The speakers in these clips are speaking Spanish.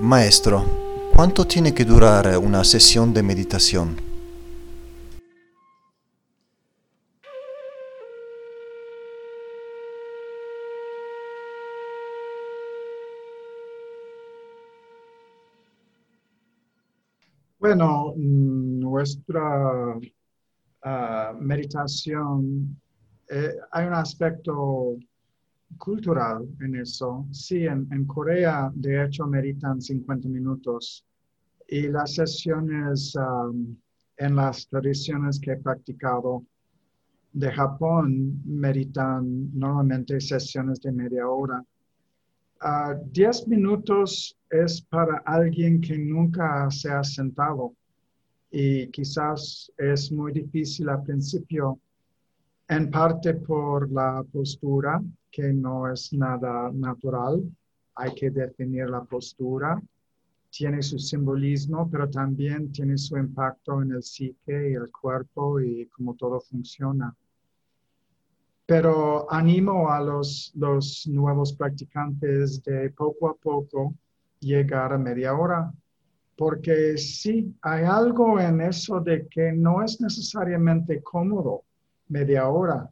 Maestro, ¿cuánto tiene que durar una sesión de meditación? Bueno, mm, nuestra ah, meditación, eh, hay un aspecto cultural en eso. Sí, en, Corea de hecho meditan 50 minutos y las sesiones um, en las tradiciones que he practicado de Japón meditan normalmente sesiones de media hora. Uh, diez minutos es para alguien que nunca se ha sentado y quizás es muy difícil al principio, en parte por la postura, que no es nada natural. Hay que definir la postura. Tiene su simbolismo, pero también tiene su impacto en el psique y el cuerpo y cómo todo funciona. Pero animo a los, los nuevos practicantes de poco a poco llegar a media hora, porque sí, hay algo en eso de que no es necesariamente cómodo media hora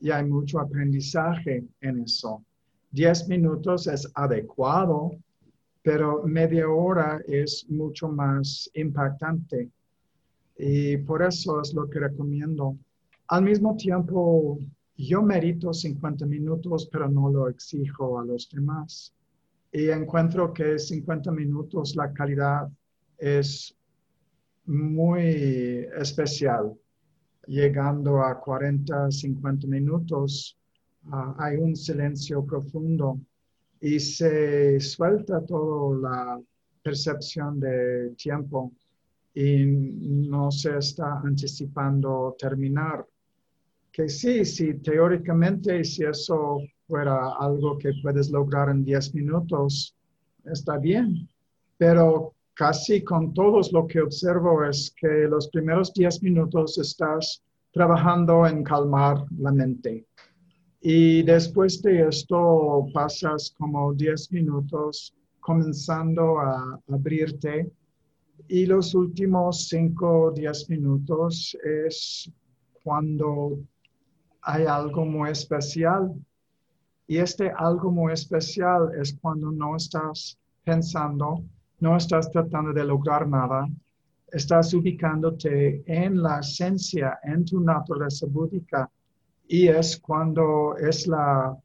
y hay mucho aprendizaje en eso. Diez minutos es adecuado, pero media hora es mucho más impactante. Y por eso es lo que recomiendo. Al mismo tiempo, yo merito 50 minutos, pero no lo exijo a los demás. Y encuentro que 50 minutos la calidad es muy especial llegando a 40, 50 minutos, ah, hay un silencio profundo y se suelta toda la percepción de tiempo y no se está anticipando terminar. Que sí, sí, teóricamente, si eso fuera algo que puedes lograr en 10 minutos, está bien, pero casi con todos lo que observo es que los primeros 10 minutos estás trabajando en calmar la mente. Y después de esto pasas como 10 minutos comenzando a abrirte y los últimos 5 o 10 minutos es cuando hay algo muy especial. Y este algo muy especial es cuando no estás pensando no estás tratando de lograr nada, estás ubicándote en la esencia, en tu naturaleza búdica, y es cuando es la,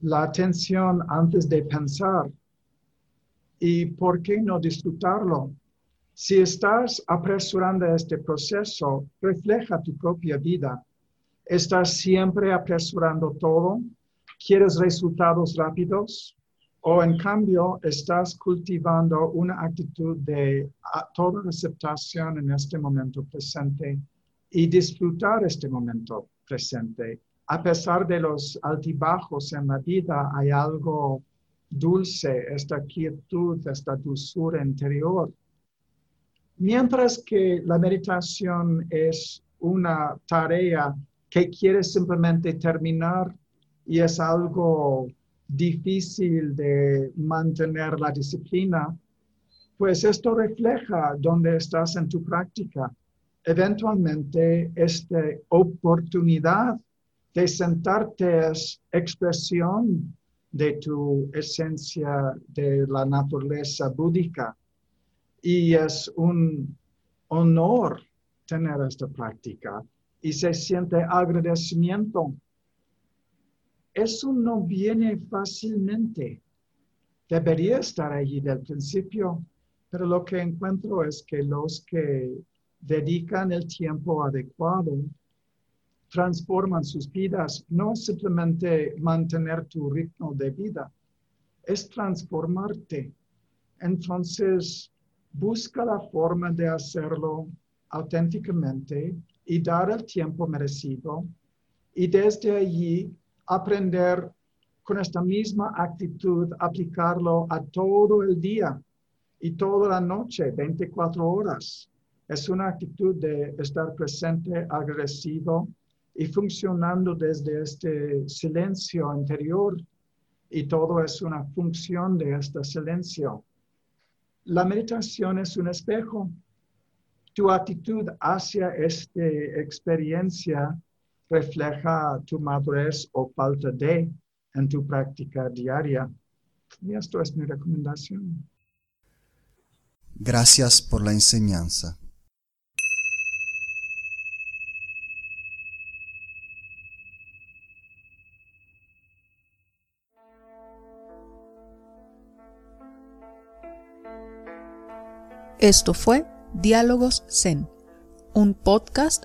la atención antes de pensar. ¿Y por qué no disfrutarlo? Si estás apresurando este proceso, refleja tu propia vida. Estás siempre apresurando todo. ¿Quieres resultados rápidos? O en cambio estás cultivando una actitud de toda aceptación en este momento presente y disfrutar este momento presente. A pesar de los altibajos en la vida, hay algo dulce, esta quietud, esta dulzura interior. Mientras que la meditación es una tarea que quieres simplemente terminar y es algo difícil de mantener la disciplina, pues esto refleja dónde estás en tu práctica. Eventualmente, esta oportunidad de sentarte es expresión de tu esencia de la naturaleza búdica y es un honor tener esta práctica y se siente agradecimiento. Eso no viene fácilmente. Debería estar allí del principio, pero lo que encuentro es que los que dedican el tiempo adecuado transforman sus vidas, no simplemente mantener tu ritmo de vida, es transformarte. Entonces, busca la forma de hacerlo auténticamente y dar el tiempo merecido y desde allí aprender con esta misma actitud, aplicarlo a todo el día y toda la noche, 24 horas. Es una actitud de estar presente, agradecido y funcionando desde este silencio interior. Y todo es una función de este silencio. La meditación es un espejo tu actitud hacia esta experiencia refleja tu madurez o falta de en tu práctica diaria. Y esto es mi recomendación. Gracias por la enseñanza. Esto fue Diálogos Zen, un podcast